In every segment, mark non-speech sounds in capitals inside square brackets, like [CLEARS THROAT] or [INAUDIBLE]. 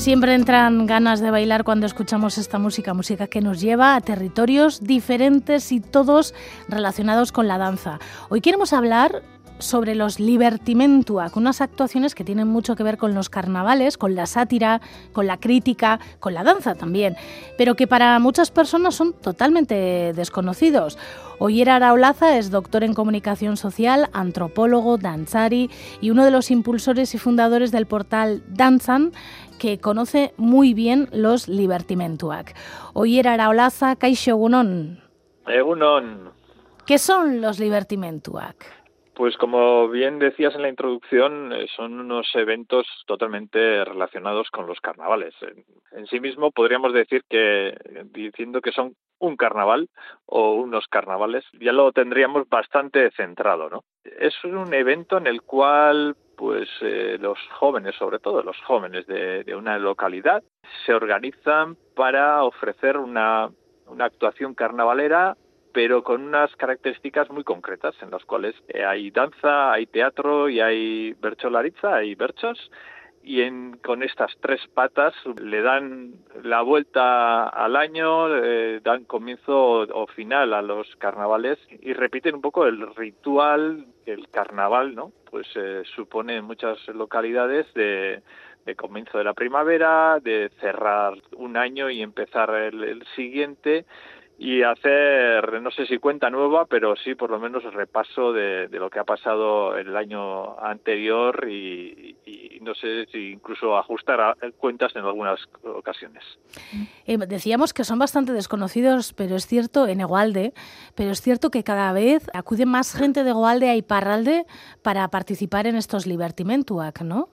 Siempre entran ganas de bailar cuando escuchamos esta música, música que nos lleva a territorios diferentes y todos relacionados con la danza. Hoy queremos hablar sobre los Libertimentua, con unas actuaciones que tienen mucho que ver con los carnavales, con la sátira, con la crítica, con la danza también, pero que para muchas personas son totalmente desconocidos. Oyer Araulaza es doctor en comunicación social, antropólogo, danzari y uno de los impulsores y fundadores del portal Danzan, que conoce muy bien los Libertimentuak. Oyer Araulaza, Kaixo Egunon. Egunon. ¿Qué son los Libertimentuak? Pues como bien decías en la introducción, eh, son unos eventos totalmente relacionados con los carnavales. En, sí mismo podríamos decir que, diciendo que son un carnaval o unos carnavales, ya lo tendríamos bastante centrado, ¿no? Es un evento en el cual pues eh, los jóvenes, sobre todo los jóvenes de, una localidad, se organizan para ofrecer una, una actuación carnavalera pero con unas características muy concretas en las cuales eh, hay danza, hay teatro y hay bercholariza, hay berchos y en, con estas tres patas le dan la vuelta al año, eh, dan comienzo o, final a los carnavales y repiten un poco el ritual el carnaval, ¿no? Pues eh, supone en muchas localidades de, de comienzo de la primavera, de cerrar un año y empezar el siguiente y hacer, no sé si cuenta nueva, pero sí por lo menos repaso de, lo que ha pasado el año anterior y, no sé si incluso ajustar cuentas en algunas ocasiones. Eh, decíamos que son bastante desconocidos, pero es cierto, en Egualde, pero es cierto que cada vez acude más gente de Egualde a Iparralde para participar en estos Libertimentuac, ¿no?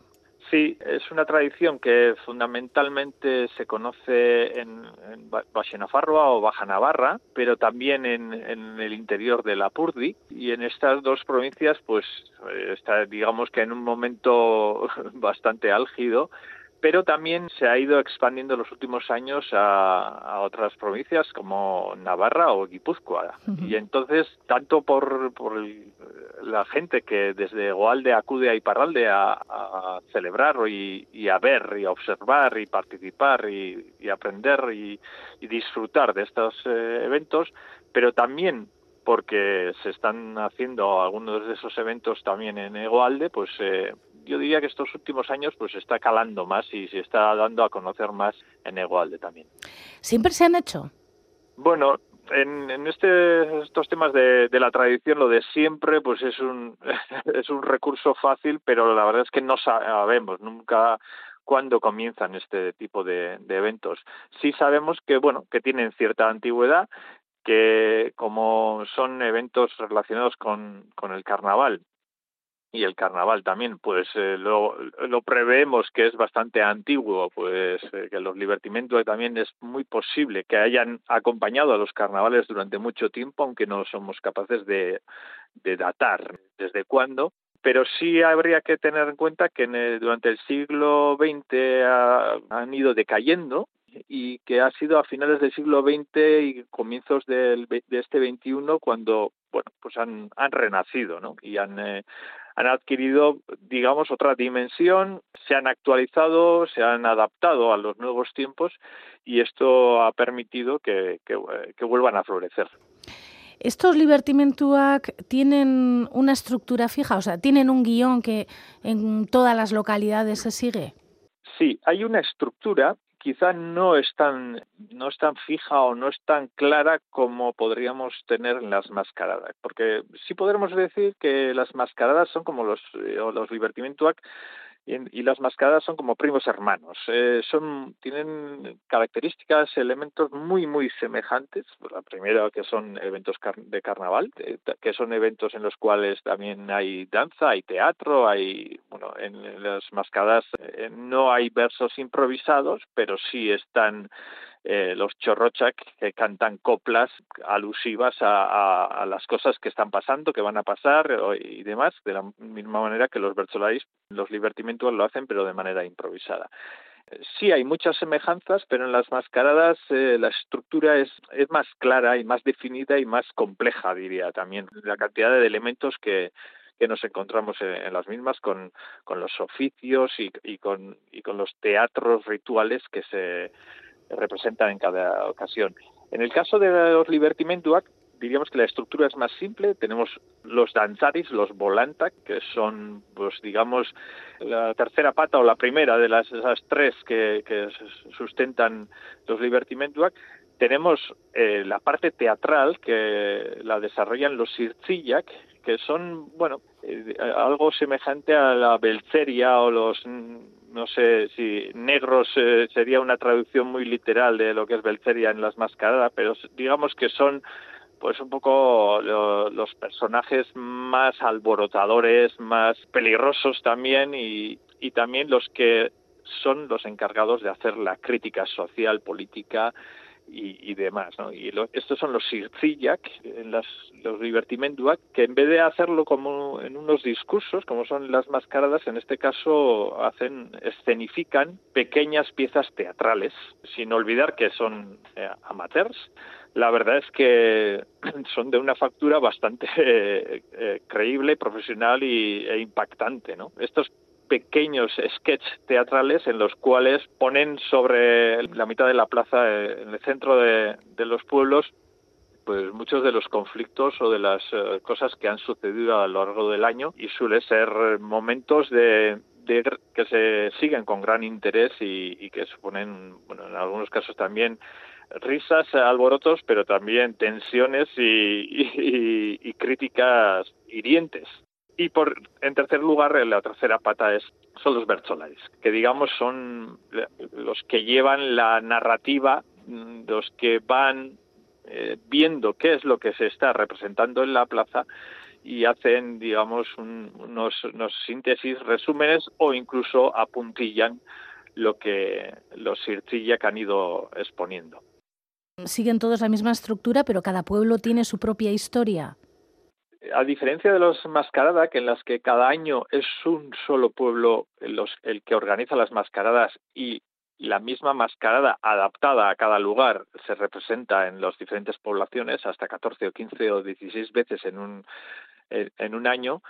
Sí, es una tradición que fundamentalmente se conoce en, en o Baja Navarra, pero también en, en, el interior de la Purdi. Y en estas dos provincias, pues eh, está, digamos que en un momento [LAUGHS] bastante álgido pero también se ha ido expandiendo en los últimos años a, otras provincias como Navarra o Guipúzcoa. Y entonces, tanto por, por la gente que desde Goalde acude a Iparralde a, celebrar y, a ver y a observar y participar y, aprender y, disfrutar de estos eh, eventos, pero también porque se están haciendo algunos de esos eventos también en Egoalde, pues eh, yo diría que estos últimos años pues está calando más y se está dando a conocer más en Egualde también. ¿Siempre se han hecho? Bueno, en, en este, estos temas de, la tradición, lo de siempre, pues es un, [LAUGHS] es un recurso fácil, pero la verdad es que no sabemos nunca cuándo comienzan este tipo de, de eventos. Sí sabemos que, bueno, que tienen cierta antigüedad, que como son eventos relacionados con, con el carnaval y el carnaval también, pues eh, lo, preveemos que es bastante antiguo, pues eh, que los libertimentos también es muy posible que hayan acompañado a los carnavales durante mucho tiempo, aunque no somos capaces de, de datar desde cuándo, pero sí habría que tener en cuenta que durante el siglo XX han ido decayendo y que ha sido a finales del siglo XX y comienzos del, de este XXI cuando bueno pues han, han renacido ¿no? y han eh, han adquirido, digamos, otra dimensión, se han actualizado, se han adaptado a los nuevos tiempos y esto ha permitido que, que, vuelvan a florecer. ¿Estos Libertimentuac tienen una estructura fija? O sea, ¿tienen un guion que en todas las localidades se sigue? Sí, hay una estructura quizá no es tan no es tan fija o no es tan clara como podríamos tener en las mascaradas porque sí podremos decir que las mascaradas son como los eh, o los divertimentuac y, las mascaradas son como primos hermanos. Eh, son tienen características, elementos muy muy semejantes. La primera que son eventos de carnaval, que son eventos en los cuales también hay danza, hay teatro, hay bueno en, las mascaradas eh, no hay versos improvisados, pero sí están eh, los chorrochak que cantan coplas alusivas a, las cosas que están pasando, que van a pasar y demás, de la misma manera que los Bertolais, los Libertimentos lo hacen, pero de manera improvisada. Sí, hay muchas semejanzas, pero en las mascaradas eh, la estructura es, más clara y más definida y más compleja, diría también. La cantidad de elementos que, nos encontramos en, las mismas con, los oficios y, con, y con los teatros rituales que se representan en cada ocasión. En el caso de los Libertimentuac, diríamos que la estructura es más simple. Tenemos los danzaris, los volantac, que son, pues digamos, la tercera pata o la primera de las esas tres que, que sustentan los Libertimentuac. Tenemos eh, la parte teatral que la desarrollan los Sirzillac, que son, bueno, eh, algo semejante a la belceria o los, no sé si negros eh, sería una traducción muy literal de lo que es belceria en las mascaradas, pero digamos que son pues un poco los personajes más alborotadores, más peligrosos también y, y también los que son los encargados de hacer la crítica social, política y, demás. ¿no? Y estos son los en las, los divertimentuac, que en vez de hacerlo como en unos discursos, como son las mascaradas, en este caso hacen escenifican pequeñas piezas teatrales, sin olvidar que son eh, amateurs. La verdad es que [CLEARS THROAT] son de una factura bastante eh, creíble, profesional y, e impactante. ¿no? Estos pequeños sketches teatrales en los cuales ponen sobre la mitad de la plaza, eh, en el centro de, los pueblos, pues muchos de los conflictos o de las eh, cosas que han sucedido a lo largo del año y suele ser momentos de, que se siguen con gran interés y, que suponen, bueno, en algunos casos también risas, alborotos, pero también tensiones y [LAUGHS] críticas hirientes. Y por, en tercer lugar, la tercera pata es, son los Bertolais, que digamos son los que llevan la narrativa, mm, los que van eh, viendo qué es lo que se está representando en la plaza y hacen, digamos, unos, unos síntesis, resúmenes o incluso apuntillan lo que los Sirtilla han ido exponiendo. Siguen todos la misma estructura, pero cada pueblo tiene su propia historia a diferencia de los mascaradas, que en las que cada año es un solo pueblo el que organiza las mascaradas y la misma mascarada adaptada a cada lugar se representa en las diferentes poblaciones hasta 14 o 15 o 16 veces en un, en un año.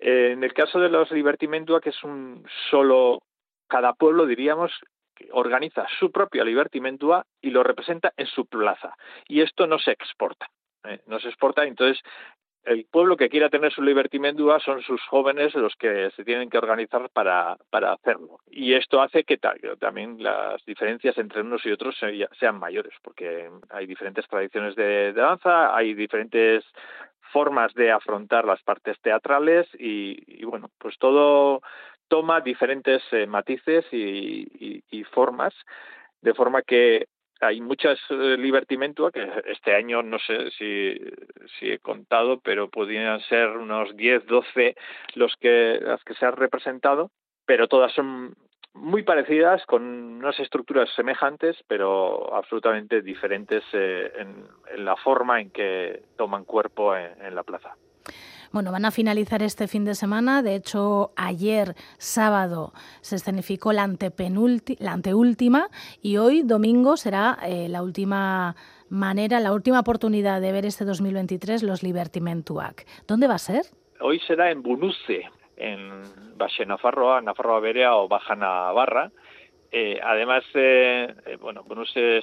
En el caso de los divertimentua, que es un solo, cada pueblo diríamos organiza su propio libertimentua y lo representa en su plaza. Y esto no se exporta. ¿eh? no se exporta, entonces el pueblo que quiera tener su libertimendua son sus jóvenes los que se tienen que organizar para, para hacerlo. Y esto hace que también las diferencias entre unos y otros sean mayores, porque hay diferentes tradiciones de, danza, hay diferentes formas de afrontar las partes teatrales y, bueno, pues todo toma diferentes eh, matices y formas, de forma que hay muchas eh, Libertimentua que este año no sé si, he contado, pero podrían ser unos 10, 12 los que, las que se han representado, pero todas son muy parecidas, con unas estructuras semejantes, pero absolutamente diferentes eh, en, la forma en que toman cuerpo en la plaza. Bueno, van a finalizar este fin de semana. De hecho, ayer sábado se escenificó la, la anteúltima y hoy domingo será eh, la última manera, la última oportunidad de ver este 2023 los Libertimentuac. ¿Dónde va a ser? Hoy será en Bunuce, en Baxe Nafarroa, Nafarroa Berea o Baja Navarra. Eh, además, eh, bueno, Bunuce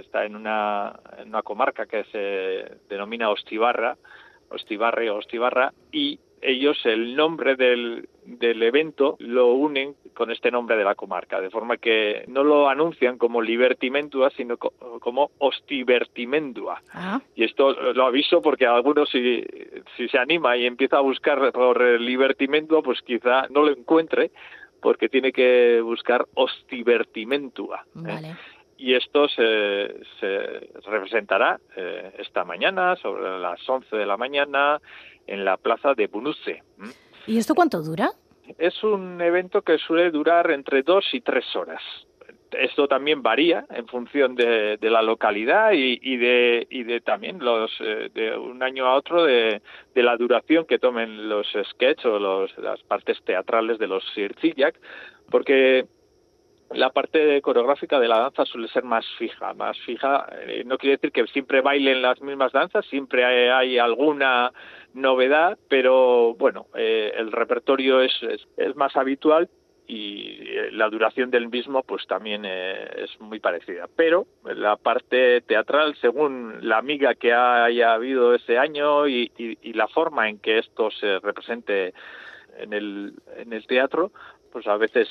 está en una, en una comarca que se denomina Ostibarra, Ostibarre o Ostibarra, y ellos el nombre del, del evento lo unen con este nombre de la comarca, de forma que no lo anuncian como Libertimentua, sino como Ostibertimendua. Ah. Y esto lo aviso porque algunos si, si se anima y empieza a buscar por Libertimentua, pues quizá no lo encuentre, porque tiene que buscar Ostibertimentua. ¿eh? Y esto se, se representará eh, esta mañana, sobre las 11 de la mañana, en la plaza de Bunuce. ¿Y esto cuánto dura? Es un evento que suele durar entre dos y tres horas. esto también varía en función de, la localidad y, de, y de también los eh, de un año a otro de, la duración que tomen los sketches o los, las partes teatrales de los Sirzillac, porque la parte coreográfica de la danza suele ser más fija, más fija. Eh, no quiere decir que siempre bailen las mismas danzas, siempre hay, alguna novedad, pero bueno, eh, el repertorio es, más habitual y eh, la duración del mismo pues también es muy parecida. Pero la parte teatral, según la amiga que haya habido ese año y, la forma en que esto se represente en el teatro, pues a veces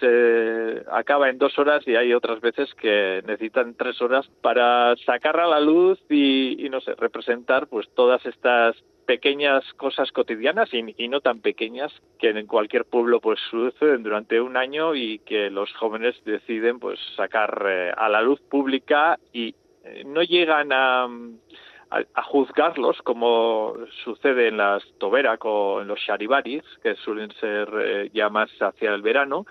se acaba en dos horas y hay otras veces que necesitan tres horas para sacar a la luz y, no sé, representar pues todas estas pequeñas cosas cotidianas y, no tan pequeñas que en cualquier pueblo pues suceden durante un año y que los jóvenes deciden pues sacar eh, a la luz pública y eh, no llegan a a, juzgarlos como sucede en las Toberak o en los Sharibaris, que suelen ser eh, ya más hacia el verano,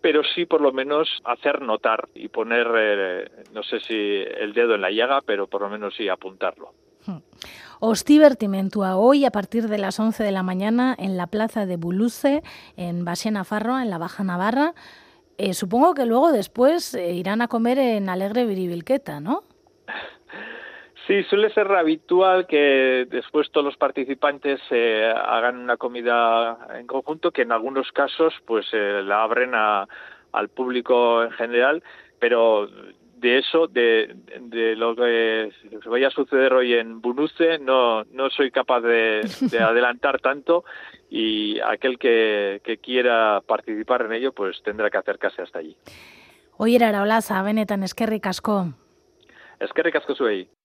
pero sí por lo menos hacer notar y poner, eh, no sé si el dedo en la llaga, pero por lo menos sí apuntarlo. Hmm. Os divertimentua hoy a partir de las 11 de la mañana en la plaza de Buluce, en Basena Farro, en la Baja Navarra. Eh, supongo que luego después irán a comer en Alegre Viribilqueta, ¿no? Sí, suele ser habitual que después todos los participantes eh, hagan una comida en conjunto, que en algunos casos pues eh, la abren al público en general, pero de eso, de, lo que vaya a suceder hoy en Bunuce, no, no soy capaz de, [LAUGHS] adelantar tanto y aquel que, quiera participar en ello pues tendrá que acercarse hasta allí. Hoy era Olaza, benetan eskerrik asko. Eskerrik asko zuei.